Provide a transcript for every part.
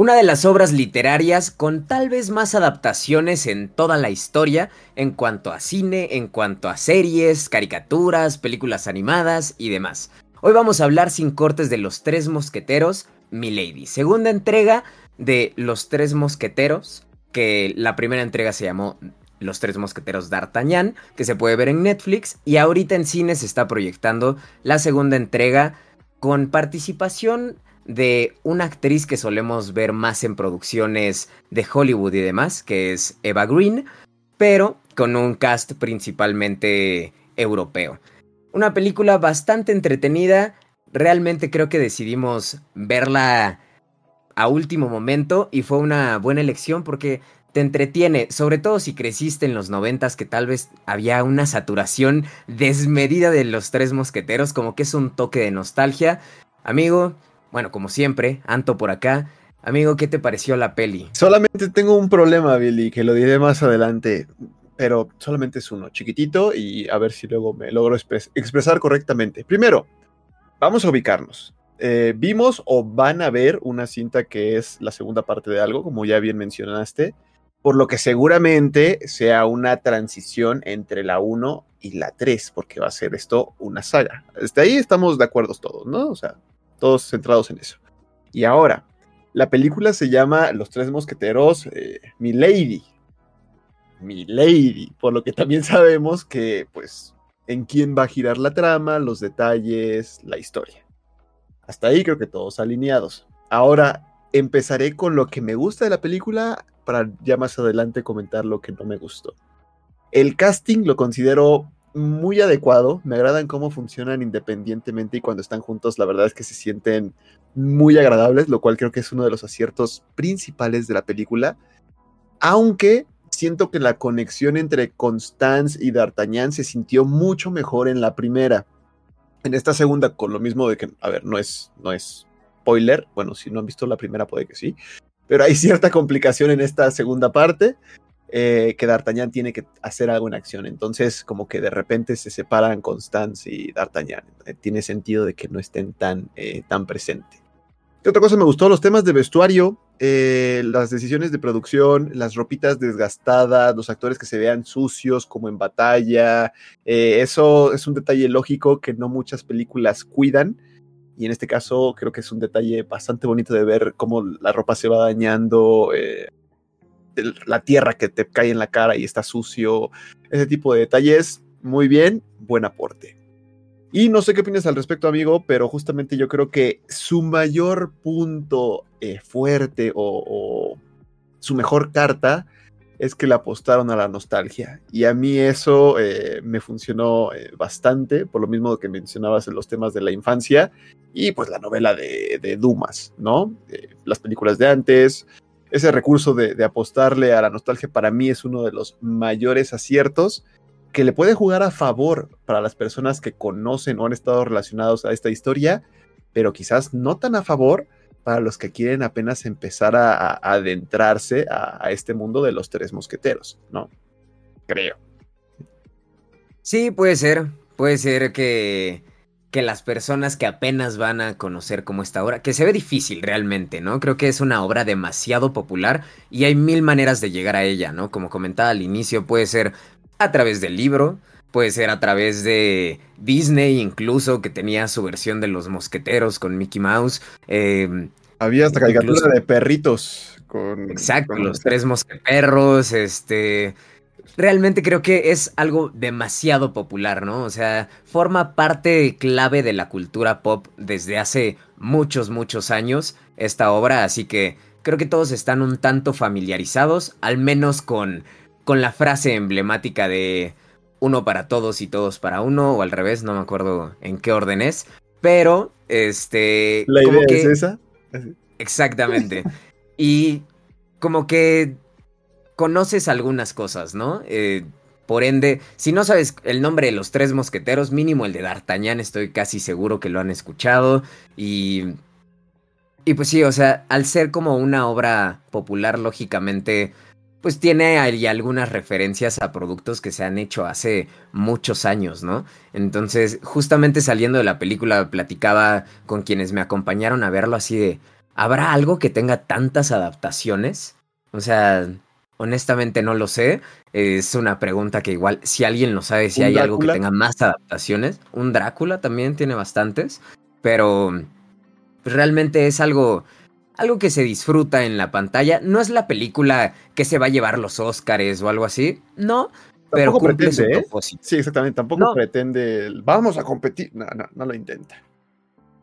Una de las obras literarias con tal vez más adaptaciones en toda la historia en cuanto a cine, en cuanto a series, caricaturas, películas animadas y demás. Hoy vamos a hablar sin cortes de Los Tres Mosqueteros, Milady. Segunda entrega de Los Tres Mosqueteros, que la primera entrega se llamó Los Tres Mosqueteros d'Artagnan, que se puede ver en Netflix, y ahorita en cine se está proyectando la segunda entrega con participación de una actriz que solemos ver más en producciones de Hollywood y demás, que es Eva Green, pero con un cast principalmente europeo. Una película bastante entretenida, realmente creo que decidimos verla a último momento y fue una buena elección porque te entretiene, sobre todo si creciste en los noventas que tal vez había una saturación desmedida de los tres mosqueteros, como que es un toque de nostalgia. Amigo, bueno, como siempre, Anto por acá. Amigo, ¿qué te pareció la peli? Solamente tengo un problema, Billy, que lo diré más adelante, pero solamente es uno, chiquitito, y a ver si luego me logro expresar correctamente. Primero, vamos a ubicarnos. Eh, vimos o van a ver una cinta que es la segunda parte de algo, como ya bien mencionaste, por lo que seguramente sea una transición entre la 1 y la 3, porque va a ser esto una saga. Desde ahí estamos de acuerdo todos, ¿no? O sea, todos centrados en eso. Y ahora, la película se llama Los Tres Mosqueteros, eh, Mi Lady. Mi Lady, por lo que también sabemos que, pues, en quién va a girar la trama, los detalles, la historia. Hasta ahí creo que todos alineados. Ahora empezaré con lo que me gusta de la película para ya más adelante comentar lo que no me gustó. El casting lo considero muy adecuado, me agradan cómo funcionan independientemente y cuando están juntos la verdad es que se sienten muy agradables, lo cual creo que es uno de los aciertos principales de la película, aunque siento que la conexión entre Constance y D'Artagnan se sintió mucho mejor en la primera. En esta segunda, con lo mismo de que, a ver, no es, no es spoiler, bueno, si no han visto la primera puede que sí, pero hay cierta complicación en esta segunda parte, eh, que D'Artagnan tiene que hacer algo en acción. Entonces, como que de repente se separan Constance y D'Artagnan. Eh, tiene sentido de que no estén tan, eh, tan presentes. ¿Qué otra cosa me gustó? Los temas de vestuario, las decisiones de producción, las ropitas desgastadas, los actores que se vean sucios como en batalla. eso es un detalle lógico que no muchas películas cuidan. Y en este caso creo que es un detalle bastante bonito de ver cómo la ropa se va dañando, la tierra que te cae en la cara y está sucio, ese tipo de detalles, muy bien, buen aporte. Y no sé qué opinas al respecto, amigo, pero justamente yo creo que su mayor punto eh, fuerte o, su mejor carta es que le apostaron a la nostalgia. Y a mí eso eh, me funcionó eh, bastante, por lo mismo que mencionabas en los temas de la infancia y pues la novela de, de Dumas, ¿no? las películas de antes, ese recurso de, apostarle a la nostalgia para mí es uno de los mayores aciertos que le puede jugar a favor para las personas que conocen o han estado relacionados a esta historia, pero quizás no tan a favor para los que quieren apenas empezar a, adentrarse a, este mundo de los tres mosqueteros, ¿no? Creo. Sí, puede ser. Puede ser que que las personas que apenas van a conocer como esta obra, que se ve difícil realmente, ¿no? Creo que es una obra demasiado popular y hay mil maneras de llegar a ella, ¿no? Como comentaba al inicio, puede ser a través del libro, puede ser a través de Disney incluso, que tenía su versión de los mosqueteros con Mickey Mouse. Em, Había hasta caricatura de perritos con... Exacto, los tres mosqueteros, este realmente creo que es algo demasiado popular, ¿no? O sea, forma parte clave de la cultura pop desde hace muchos, muchos años esta obra, así que creo que todos están un tanto familiarizados, al menos con, con la frase emblemática de uno para todos y todos para uno, o al revés, no me acuerdo en qué orden es, pero este... La idea es esa. Exactamente. y como que conoces algunas cosas, ¿no? Eh, por ende, si no sabes el nombre de los tres mosqueteros, mínimo el de D'Artagnan, estoy casi seguro que lo han escuchado. Y. Y pues sí, o sea, al ser como una obra popular, lógicamente, pues tiene ahí algunas referencias a productos que se han hecho hace muchos años, ¿no? Entonces, justamente saliendo de la película, platicaba con quienes me acompañaron a verlo así de ¿habrá algo que tenga tantas adaptaciones? O sea, honestamente no lo sé. Es una pregunta que igual, si alguien lo sabe, si hay algo que tenga más adaptaciones. Un Drácula también tiene bastantes, pero pues, realmente es algo algo que se disfruta en la pantalla. No es la película que se va a llevar los Oscars o algo así, no, pero cumple su ¿eh? Sí, exactamente, tampoco pretende, vamos a competir, no, no, no lo intenta.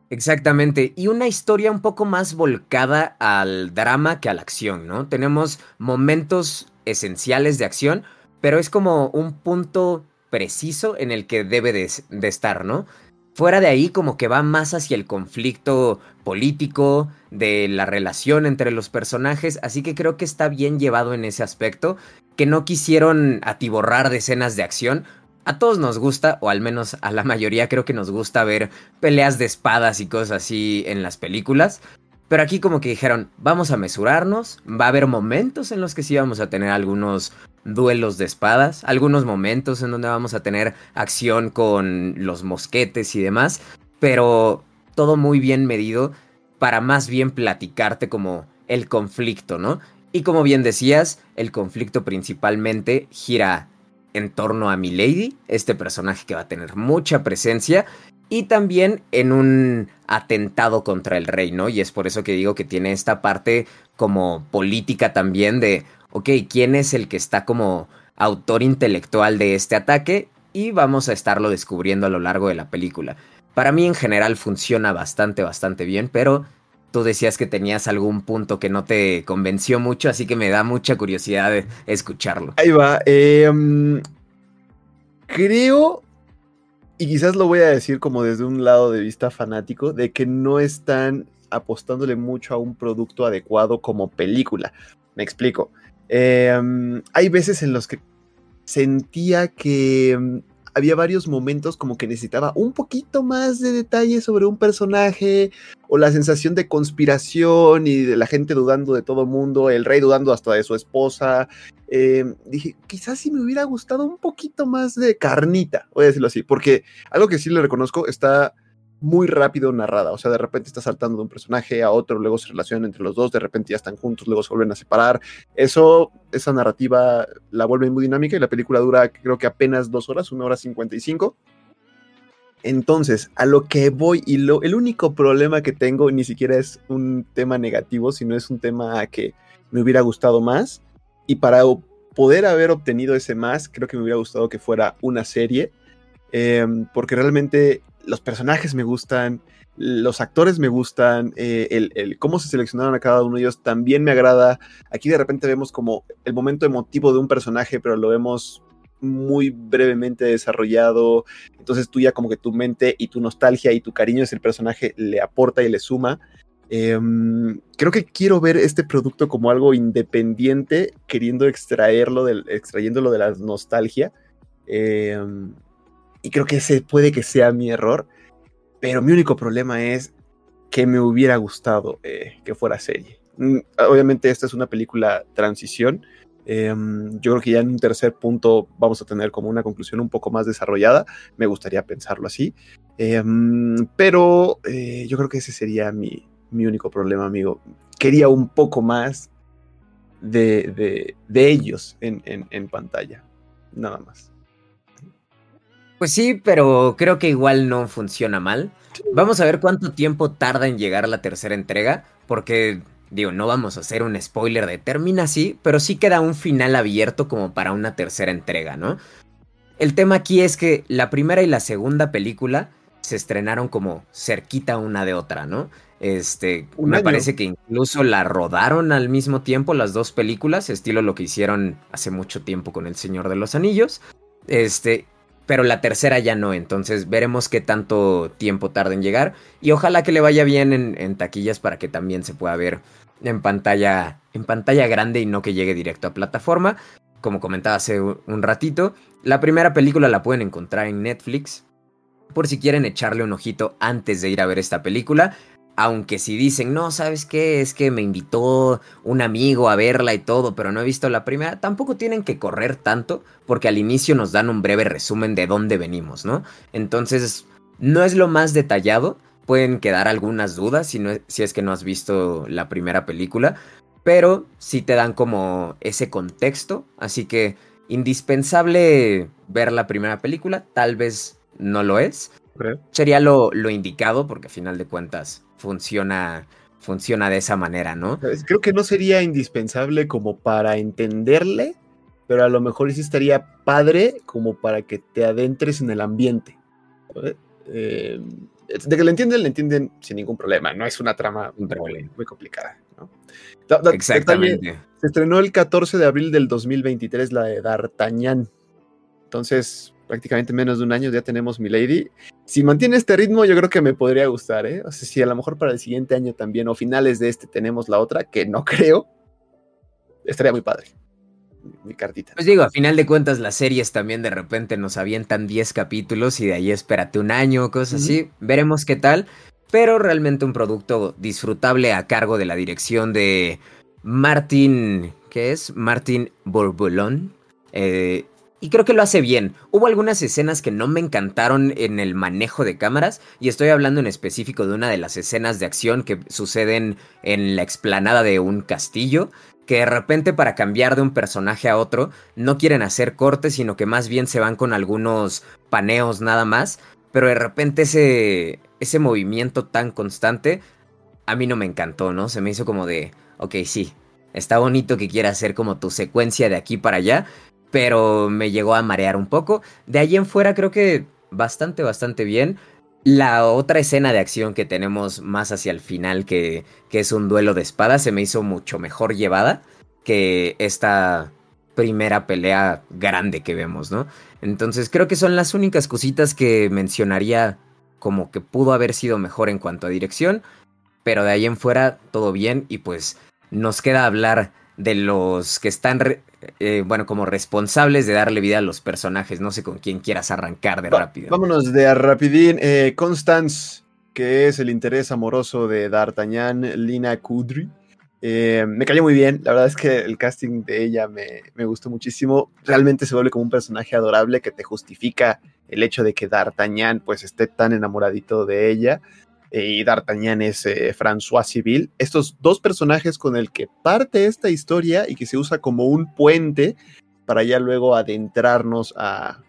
Exactamente, y una historia un poco más volcada al drama que a la acción, ¿no? Tenemos momentos esenciales de acción, pero es como un punto preciso en el que debe de, estar, ¿no? Fuera de ahí como que va más hacia el conflicto político, de la relación entre los personajes, así que creo que está bien llevado en ese aspecto, que no quisieron atiborrar de escenas de acción. A todos nos gusta, o al menos a la mayoría creo que nos gusta ver peleas de espadas y cosas así en las películas, pero aquí como que dijeron, vamos a mesurarnos, va a haber momentos en los que sí vamos a tener algunos duelos de espadas, algunos momentos en donde vamos a tener acción con los mosquetes y demás, pero todo muy bien medido para más bien platicarte como el conflicto, ¿no? Y como bien decías, el conflicto principalmente gira en torno a Milady, este personaje que va a tener mucha presencia y también en un atentado contra el rey, ¿no? Y es por eso que digo que tiene esta parte como política también de, ok, ¿quién es el que está como autor intelectual de este ataque? Y vamos a estarlo descubriendo a lo largo de la película. Para mí en general funciona bastante, bastante bien, pero tú decías que tenías algún punto que no te convenció mucho, así que me da mucha curiosidad de escucharlo. Ahí va. Em, creo y quizás lo voy a decir como desde un lado de vista fanático, de que no están apostándole mucho a un producto adecuado como película. Me explico. Em, hay veces en los que sentía que em, había varios momentos como que necesitaba un poquito más de detalle sobre un personaje o la sensación de conspiración y de la gente dudando de todo el mundo, el rey dudando hasta de su esposa. Eh, dije, quizás si me hubiera gustado un poquito más de carnita, voy a decirlo así, porque algo que sí le reconozco está muy rápido narrada. O sea, de repente está saltando de un personaje a otro, luego se relacionan entre los dos, de repente ya están juntos, luego se vuelven a separar. Eso, esa narrativa la vuelve muy dinámica y la película dura creo que apenas dos horas, una hora cincuenta y cinco. Entonces, a lo que voy y lo, el único problema que tengo ni siquiera es un tema negativo, sino es un tema que me hubiera gustado más. Y para poder haber obtenido ese más, creo que me hubiera gustado que fuera una serie. Em, porque realmente los personajes me gustan, los actores me gustan, eh, el, cómo se seleccionaron a cada uno de ellos también me agrada. Aquí de repente vemos como el momento emotivo de un personaje, pero lo vemos muy brevemente desarrollado. Entonces tú ya como que tu mente y tu nostalgia y tu cariño es el personaje le aporta y le suma. Em, creo que quiero ver este producto como algo independiente, queriendo extraerlo del, extrayéndolo de la nostalgia. Em, y creo que ese puede que sea mi error. Pero mi único problema es que me hubiera gustado eh, que fuera serie. Mm, obviamente esta es una película transición. Em, yo creo que ya en un tercer punto vamos a tener como una conclusión un poco más desarrollada. Me gustaría pensarlo así. Em, pero eh, yo creo que ese sería mi, mi, único problema, amigo. Quería un poco más de, de, ellos en, en, en pantalla. Nada más. Pues sí, pero creo que igual no funciona mal. Vamos a ver cuánto tiempo tarda en llegar la tercera entrega, porque digo, no vamos a hacer un spoiler de termina así, pero sí queda un final abierto como para una tercera entrega, ¿no? El tema aquí es que la primera y la segunda película se estrenaron como cerquita una de otra, ¿no? Este, me parece que incluso la rodaron al mismo tiempo las dos películas, estilo lo que hicieron hace mucho tiempo con El Señor de los Anillos. Este, pero la tercera ya no, entonces veremos qué tanto tiempo tarda en llegar y ojalá que le vaya bien en, taquillas para que también se pueda ver en pantalla, en pantalla grande y no que llegue directo a plataforma. Como comentaba hace un ratito, la primera película la pueden encontrar en Netflix. Por si quieren echarle un ojito antes de ir a ver esta película aunque si dicen, no, ¿sabes qué? Es que me invitó un amigo a verla y todo, pero no he visto la primera, tampoco tienen que correr tanto, porque al inicio nos dan un breve resumen de dónde venimos, ¿no? Entonces, no es lo más detallado, pueden quedar algunas dudas si, no, si es que no has visto la primera película, pero sí te dan como ese contexto, así que indispensable ver la primera película, tal vez no lo es. Sería lo, lo, indicado porque a final de cuentas funciona, funciona de esa manera, ¿no? Creo que no sería indispensable como para entenderle, pero a lo mejor sí estaría padre como para que te adentres en el ambiente. Eh, de que le entienden, le entienden sin ningún problema. No es una trama muy, complicada. Exactamente. se estrenó el 14 de abril del 2023 la de D'Artagnan. Entonces, prácticamente menos de un año ya tenemos Milady. Si mantiene este ritmo, yo creo que me podría gustar, ¿eh? O sea, si a lo mejor para el siguiente año también, o finales de este, tenemos la otra, que no creo, estaría muy padre mi cartita. Pues digo, a final de cuentas las series también de repente nos avientan 10 capítulos y de ahí espérate un año, cosas así. Veremos qué tal. Pero realmente un producto disfrutable a cargo de la dirección de Martin, ¿qué es? Martin Borbulón. Eh, y creo que lo hace bien. Hubo algunas escenas que no me encantaron en el manejo de cámaras, y estoy hablando en específico de una de las escenas de acción que suceden en la explanada de un castillo, que de repente para cambiar de un personaje a otro no quieren hacer cortes, sino que más bien se van con algunos paneos nada más, pero de repente ese, ese movimiento tan constante a mí no me encantó, ¿no? Se me hizo como de, ok, sí, está bonito que quiera hacer como tu secuencia de aquí para allá, pero me llegó a marear un poco. De ahí en fuera creo que bastante, bastante bien. La otra escena de acción que tenemos más hacia el final, que, que es un duelo de espadas, se me hizo mucho mejor llevada que esta primera pelea grande que vemos, ¿no? Entonces creo que son las únicas cositas que mencionaría como que pudo haber sido mejor en cuanto a dirección, pero de ahí en fuera todo bien y pues nos queda hablar de los que están, eh, bueno, como responsables de darle vida a los personajes. No sé con quién quieras arrancar de rápido. Vámonos de rapidín. Eh, Constance, que es el interés amoroso de D'Artagnan, Lina Kudry. Eh, me cayó muy bien, la verdad es que el casting de ella me, me, gustó muchísimo. Realmente se vuelve como un personaje adorable que te justifica el hecho de que D'Artagnan pues esté tan enamoradito de ella. Y D'Artagnan es eh, François Civil. Estos dos personajes con el que parte esta historia y que se usa como un puente para ya luego adentrarnos a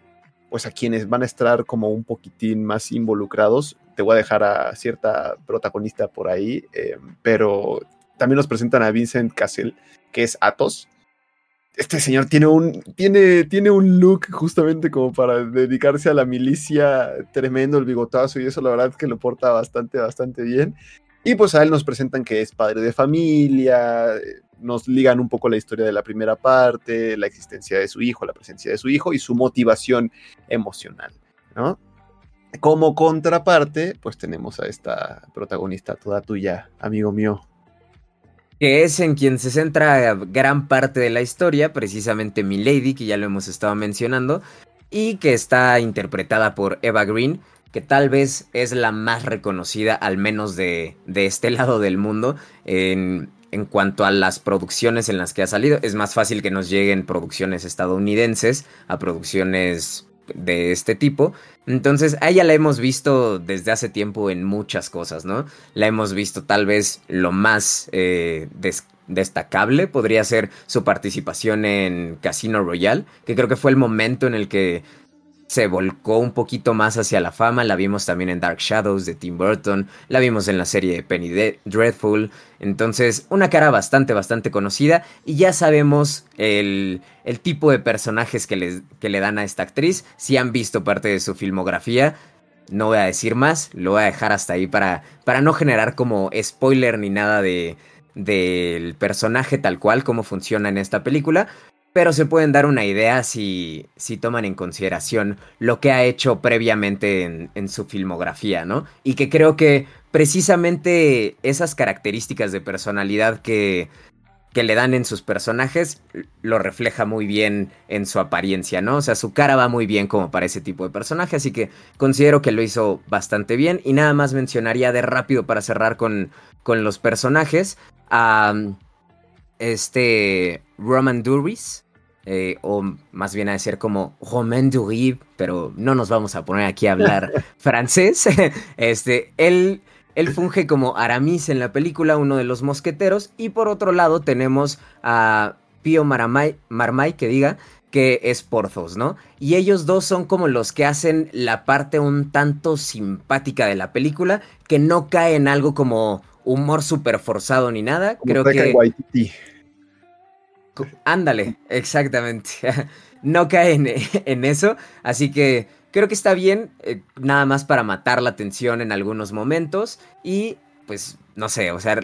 pues a quienes van a estar como un poquitín más involucrados. Te voy a dejar a cierta protagonista por ahí, eh, pero también nos presentan a Vincent Cassel, que es Athos, este señor tiene un, tiene, tiene un look justamente como para dedicarse a la milicia tremendo, el bigotazo y eso la verdad que lo porta bastante, bastante bien. Y pues a él nos presentan que es padre de familia, nos ligan un poco la historia de la primera parte, la existencia de su hijo, la presencia de su hijo y su motivación emocional, ¿no? Como contraparte, pues tenemos a esta protagonista toda tuya, amigo mío, que es en quien se centra gran parte de la historia, precisamente Milady, que ya lo hemos estado mencionando, y que está interpretada por Eva Green, que tal vez es la más reconocida, al menos de, de este lado del mundo, en, en cuanto a las producciones en las que ha salido. Es más fácil que nos lleguen producciones estadounidenses a producciones de este tipo. Entonces, a ella la hemos visto desde hace tiempo en muchas cosas, ¿no? La hemos visto tal vez lo más eh, destacable podría ser su participación en Casino Royale, que creo que fue el momento en el que se volcó un poquito más hacia la fama. La vimos también en Dark Shadows de Tim Burton. La vimos en la serie Penny Dreadful. Entonces, una cara bastante, bastante conocida. Y ya sabemos el, el tipo de personajes que, les, que le dan a esta actriz. Si han visto parte de su filmografía. No voy a decir más. Lo voy a dejar hasta ahí para, para no generar como spoiler ni nada de del personaje tal cual, cómo funciona en esta película, pero se pueden dar una idea si, si toman en consideración lo que ha hecho previamente en, su filmografía, ¿no? Y que creo que precisamente esas características de personalidad que, que le dan en sus personajes lo refleja muy bien en su apariencia, ¿no? O sea, su cara va muy bien como para ese tipo de personaje, así que considero que lo hizo bastante bien. Y nada más mencionaría de rápido para cerrar con, con los personajes a este Roman Duris, eh, o más bien a decir como Romain Duris, pero no nos vamos a poner aquí a hablar francés. este, él Él funge como Aramis en la película, uno de los mosqueteros. Y por otro lado tenemos a Pío Marmay, que diga, que es Porthos, ¿no? Y ellos dos son como los que hacen la parte un tanto simpática de la película, que no cae en algo como humor súper forzado ni nada. Creo que... Ándale, exactamente. no cae en, eso, así que creo que está bien, eh, nada más para matar la tensión en algunos momentos y pues no sé, o sea,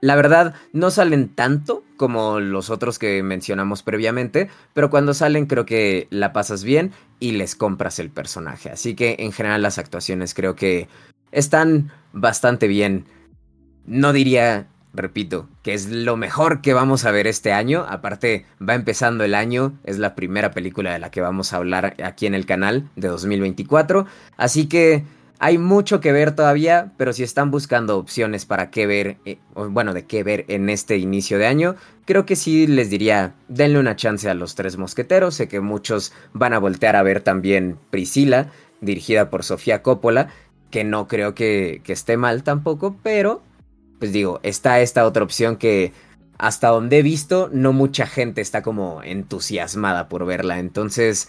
la verdad no salen tanto como los otros que mencionamos previamente, pero cuando salen creo que la pasas bien y les compras el personaje. Así que en general las actuaciones creo que están bastante bien. No diría repito, que es lo mejor que vamos a ver este año. Aparte, va empezando el año, es la primera película de la que vamos a hablar aquí en el canal de 2024. Así que hay mucho que ver todavía, pero si están buscando opciones para qué ver, eh, bueno, de qué ver en este inicio de año, creo que sí les diría, denle una chance a los tres mosqueteros. Sé que muchos van a voltear a ver también Priscila, dirigida por Sofía Coppola, que no creo que, que esté mal tampoco, pero pues digo, está esta otra opción que hasta donde he visto, no mucha gente está como entusiasmada por verla. Entonces,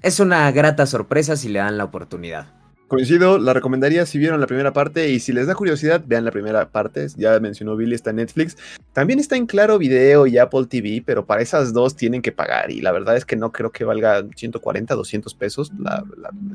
es una grata sorpresa si le dan la oportunidad. Coincido, la recomendaría si vieron la primera parte y si les da curiosidad, vean la primera parte. Ya mencionó Billy, está en Netflix. También está en Claro Video y Apple TV, pero para esas dos tienen que pagar y la verdad es que no creo que valga 140, 200 pesos. La,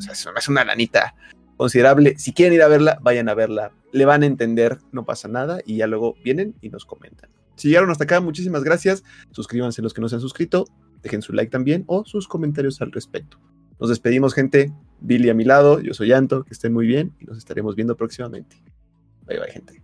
es una lanita considerable. Si quieren ir a verla, vayan a verla. Le van a entender, no pasa nada y ya luego vienen y nos comentan. Si llegaron hasta acá, muchísimas gracias. Suscríbanse los que no se han suscrito, dejen su like también o sus comentarios al respecto. Nos despedimos, gente. Billy a mi lado, yo soy Anto, que estén muy bien y nos estaremos viendo próximamente. Bye bye, gente.